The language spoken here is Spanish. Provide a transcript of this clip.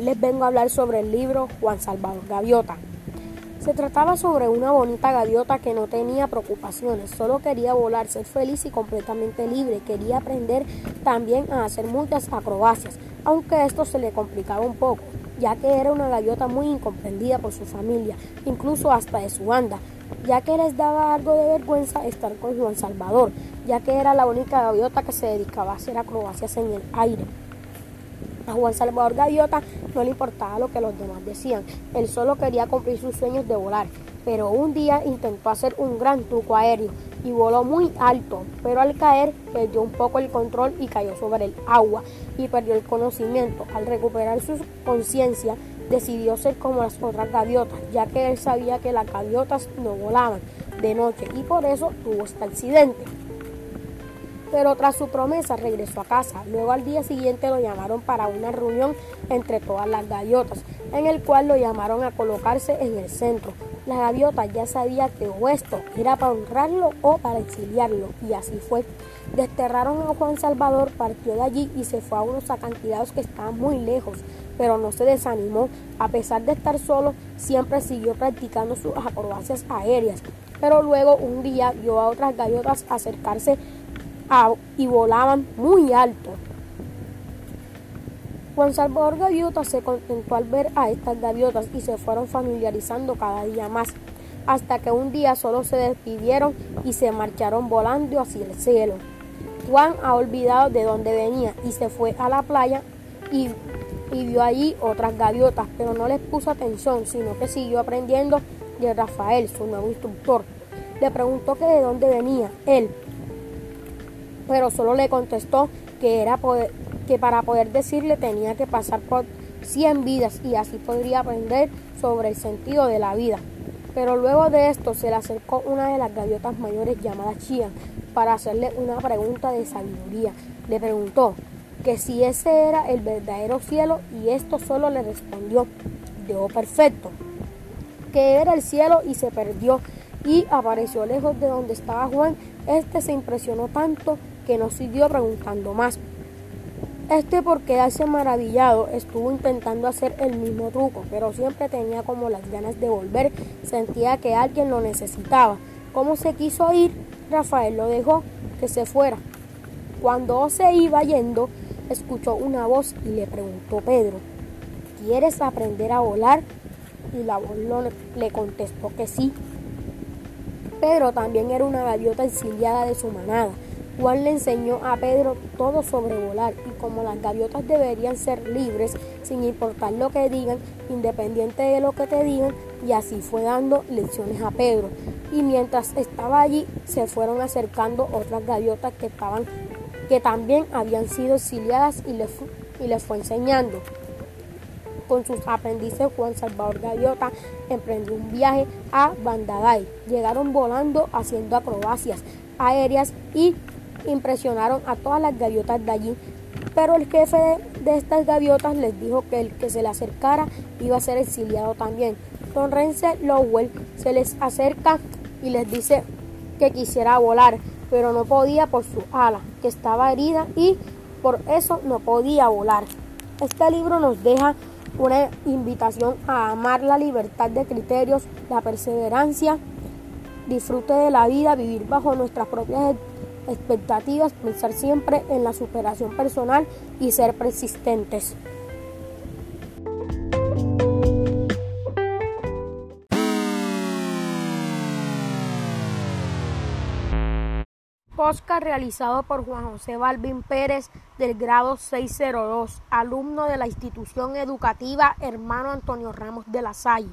Les vengo a hablar sobre el libro Juan Salvador Gaviota. Se trataba sobre una bonita gaviota que no tenía preocupaciones, solo quería volar, ser feliz y completamente libre. Quería aprender también a hacer muchas acrobacias, aunque esto se le complicaba un poco, ya que era una gaviota muy incomprendida por su familia, incluso hasta de su banda, ya que les daba algo de vergüenza estar con Juan Salvador, ya que era la única gaviota que se dedicaba a hacer acrobacias en el aire. A Juan Salvador Gaviota no le importaba lo que los demás decían, él solo quería cumplir sus sueños de volar, pero un día intentó hacer un gran truco aéreo y voló muy alto, pero al caer perdió un poco el control y cayó sobre el agua y perdió el conocimiento. Al recuperar su conciencia, decidió ser como las otras gaviotas, ya que él sabía que las gaviotas no volaban de noche y por eso tuvo este accidente pero tras su promesa regresó a casa. Luego al día siguiente lo llamaron para una reunión entre todas las gaviotas, en el cual lo llamaron a colocarse en el centro. La gaviota ya sabía que esto era para honrarlo o para exiliarlo, y así fue. Desterraron a Juan Salvador, partió de allí y se fue a unos acantilados que estaban muy lejos, pero no se desanimó. A pesar de estar solo, siempre siguió practicando sus acrobacias aéreas. Pero luego un día vio a otras gaviotas acercarse y volaban muy alto. Juan Salvador Gaviota se contentó al ver a estas gaviotas y se fueron familiarizando cada día más, hasta que un día solo se despidieron y se marcharon volando hacia el cielo. Juan ha olvidado de dónde venía y se fue a la playa y, y vio allí otras gaviotas, pero no les puso atención, sino que siguió aprendiendo de Rafael, su nuevo instructor. Le preguntó que de dónde venía. Él, pero solo le contestó que, era que para poder decirle tenía que pasar por 100 vidas y así podría aprender sobre el sentido de la vida. Pero luego de esto se le acercó una de las gaviotas mayores llamada Chia para hacerle una pregunta de sabiduría. Le preguntó que si ese era el verdadero cielo y esto solo le respondió, dio perfecto, que era el cielo y se perdió y apareció lejos de donde estaba Juan. Este se impresionó tanto que no siguió preguntando más. Este por quedarse maravillado estuvo intentando hacer el mismo truco, pero siempre tenía como las ganas de volver, sentía que alguien lo necesitaba. Como se quiso ir, Rafael lo dejó que se fuera. Cuando se iba yendo, escuchó una voz y le preguntó Pedro, ¿quieres aprender a volar? Y la voz le contestó que sí. Pedro también era una gaviota exiliada de su manada Juan le enseñó a Pedro todo sobre volar y como las gaviotas deberían ser libres sin importar lo que digan, independiente de lo que te digan, y así fue dando lecciones a Pedro. Y mientras estaba allí, se fueron acercando otras gaviotas que estaban que también habían sido exiliadas y les, y les fue enseñando. Con sus aprendices, Juan Salvador Gaviota emprendió un viaje a Bandagay. Llegaron volando, haciendo acrobacias aéreas y impresionaron a todas las gaviotas de allí, pero el jefe de, estas gaviotas les dijo que el que se le acercara iba a ser exiliado también. Don Rense Lowell se les acerca y les dice que quisiera volar, pero no podía por su ala, que estaba herida y por eso no podía volar. Este libro nos deja una invitación a amar la libertad de criterios, la perseverancia, disfrute de la vida, vivir bajo nuestras propias expectativas, pensar siempre en la superación personal y ser persistentes. Posca realizado por Juan José Balvin Pérez del grado 602, alumno de la institución educativa Hermano Antonio Ramos de la Salle.